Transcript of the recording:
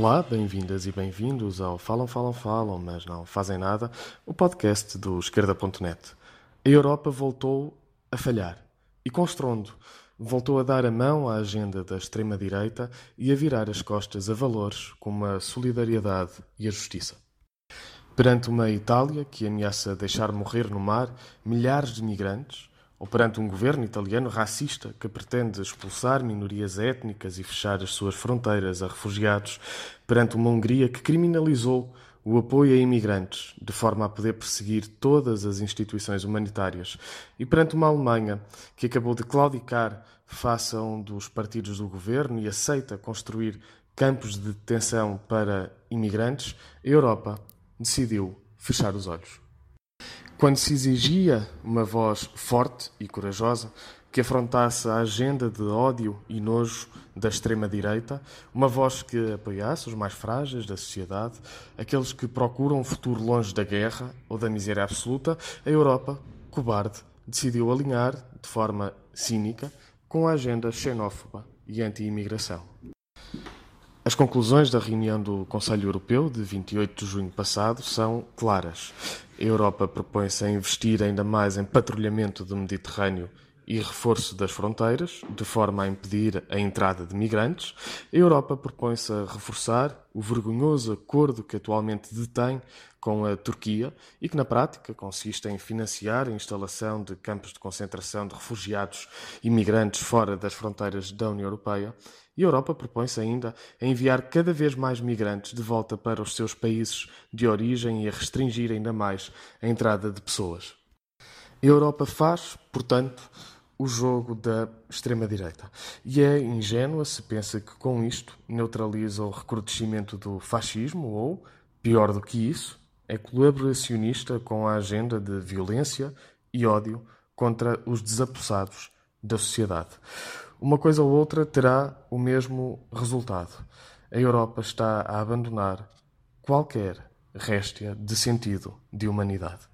Olá, bem-vindas e bem-vindos ao Falam, Falam, Falam, mas não fazem nada, o podcast do esquerda.net. A Europa voltou a falhar e com estrondo. Voltou a dar a mão à agenda da extrema-direita e a virar as costas a valores como a solidariedade e a justiça. Perante uma Itália que ameaça deixar morrer no mar milhares de migrantes, ou perante um governo italiano racista que pretende expulsar minorias étnicas e fechar as suas fronteiras a refugiados, perante uma Hungria que criminalizou o apoio a imigrantes, de forma a poder perseguir todas as instituições humanitárias, e perante uma Alemanha que acabou de claudicar face a um dos partidos do governo e aceita construir campos de detenção para imigrantes, a Europa decidiu fechar os olhos. Quando se exigia uma voz forte e corajosa que afrontasse a agenda de ódio e nojo da extrema-direita, uma voz que apoiasse os mais frágeis da sociedade, aqueles que procuram um futuro longe da guerra ou da miséria absoluta, a Europa, cobarde, decidiu alinhar, de forma cínica, com a agenda xenófoba e anti-imigração. As conclusões da reunião do Conselho Europeu de 28 de junho passado são claras. A Europa propõe-se a investir ainda mais em patrulhamento do Mediterrâneo e reforço das fronteiras, de forma a impedir a entrada de migrantes. A Europa propõe-se a reforçar o vergonhoso acordo que atualmente detém com a Turquia e que, na prática, consiste em financiar a instalação de campos de concentração de refugiados e migrantes fora das fronteiras da União Europeia. E a Europa propõe-se ainda a enviar cada vez mais migrantes de volta para os seus países de origem e a restringir ainda mais a entrada de pessoas. A Europa faz, portanto, o jogo da extrema-direita. E é ingênua se pensa que com isto neutraliza o recrudescimento do fascismo ou, pior do que isso, é colaboracionista com a agenda de violência e ódio contra os desapossados da sociedade. Uma coisa ou outra terá o mesmo resultado. A Europa está a abandonar qualquer réstia de sentido de humanidade.